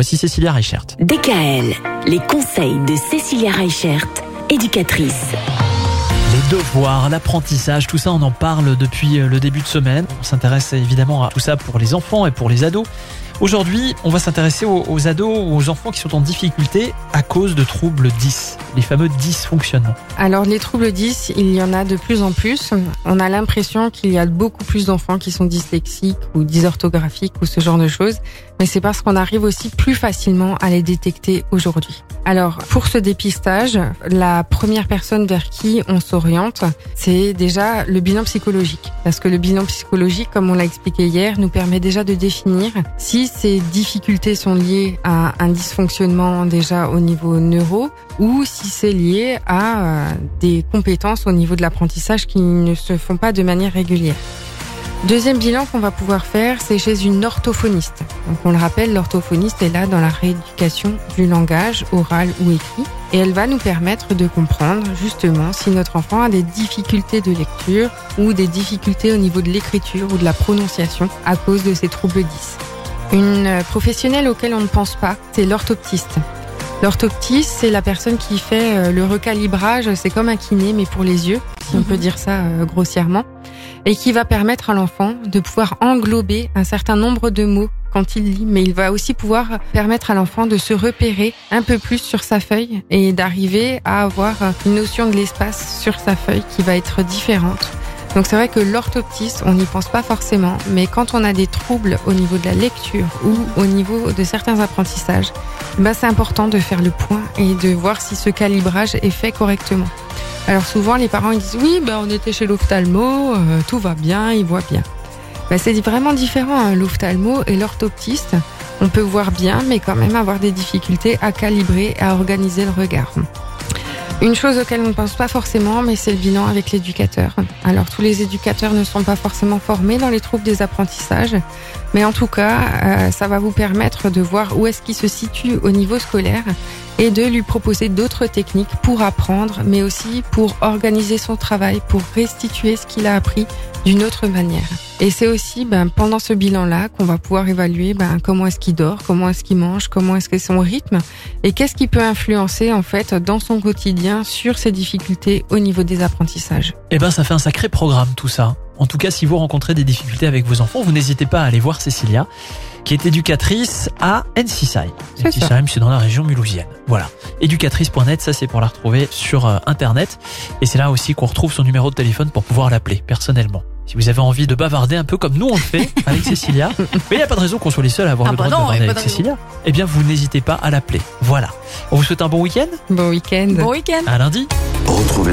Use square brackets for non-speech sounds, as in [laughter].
Voici Cécilia Reichert. DKL, les conseils de Cécilia Reichert, éducatrice. Devoirs, l'apprentissage, tout ça on en parle depuis le début de semaine. On s'intéresse évidemment à tout ça pour les enfants et pour les ados. Aujourd'hui, on va s'intéresser aux, ados ou aux enfants qui sont en difficulté à cause de troubles 10, les fameux dysfonctionnements. Alors les troubles 10, il y en a de plus en plus. On a l'impression qu'il y a beaucoup plus d'enfants qui sont dyslexiques ou dysorthographiques ou ce genre de choses, mais c'est parce qu'on arrive aussi plus facilement à les détecter aujourd'hui. Alors pour ce dépistage, la première personne vers qui on s'oriente, c'est déjà le bilan psychologique. Parce que le bilan psychologique, comme on l'a expliqué hier, nous permet déjà de définir si ces difficultés sont liées à un dysfonctionnement déjà au niveau neuro ou si c'est lié à euh, des compétences au niveau de l'apprentissage qui ne se font pas de manière régulière. Deuxième bilan qu'on va pouvoir faire, c'est chez une orthophoniste. Donc on le rappelle, l'orthophoniste est là dans la rééducation du langage oral ou écrit et elle va nous permettre de comprendre justement si notre enfant a des difficultés de lecture ou des difficultés au niveau de l'écriture ou de la prononciation à cause de ces troubles 10. Une professionnelle auquel on ne pense pas, c'est l'orthoptiste. L'orthoptiste, c'est la personne qui fait euh, le recalibrage, c'est comme un kiné mais pour les yeux, si on peut mhm. dire ça euh, grossièrement, et qui va permettre à l'enfant de pouvoir englober un certain nombre de mots quand il lit, mais il va aussi pouvoir permettre à l'enfant de se repérer un peu plus sur sa feuille et d'arriver à avoir une notion de l'espace sur sa feuille qui va être différente donc c'est vrai que l'orthoptiste, on n'y pense pas forcément, mais quand on a des troubles au niveau de la lecture ou au niveau de certains apprentissages, bah c'est important de faire le point et de voir si ce calibrage est fait correctement. Alors souvent les parents disent oui, bah on était chez l'ophtalmo, euh, tout va bien, il voit bien. Bah, c'est vraiment différent hein, l'ophtalmo et l'orthoptiste. On peut voir bien, mais quand même avoir des difficultés à calibrer, à organiser le regard. Une chose auquel on ne pense pas forcément, mais c'est le bilan avec l'éducateur. Alors tous les éducateurs ne sont pas forcément formés dans les troubles des apprentissages, mais en tout cas, euh, ça va vous permettre de voir où est-ce qu'il se situe au niveau scolaire et de lui proposer d'autres techniques pour apprendre, mais aussi pour organiser son travail, pour restituer ce qu'il a appris d'une autre manière. Et c'est aussi ben, pendant ce bilan-là qu'on va pouvoir évaluer ben, comment est-ce qu'il dort, comment est-ce qu'il mange, comment est-ce que son rythme et qu'est-ce qui peut influencer en fait dans son quotidien sur ses difficultés au niveau des apprentissages. Eh ben ça fait un sacré programme tout ça. En tout cas, si vous rencontrez des difficultés avec vos enfants, vous n'hésitez pas à aller voir Cécilia, qui est éducatrice à Ensisheim. Ensisheim, c'est dans la région mulhousienne. Voilà. Éducatrice.net, ça c'est pour la retrouver sur euh, Internet. Et c'est là aussi qu'on retrouve son numéro de téléphone pour pouvoir l'appeler personnellement. Si vous avez envie de bavarder un peu comme nous on le fait [laughs] avec Cécilia, mais il n'y a pas de raison qu'on soit les seuls à avoir ah le bah droit de bavarder avec Cécilia, eh bien vous n'hésitez pas à l'appeler. Voilà. On vous souhaite un bon week-end. Bon week-end. Bon week-end. À lundi. Retrouvez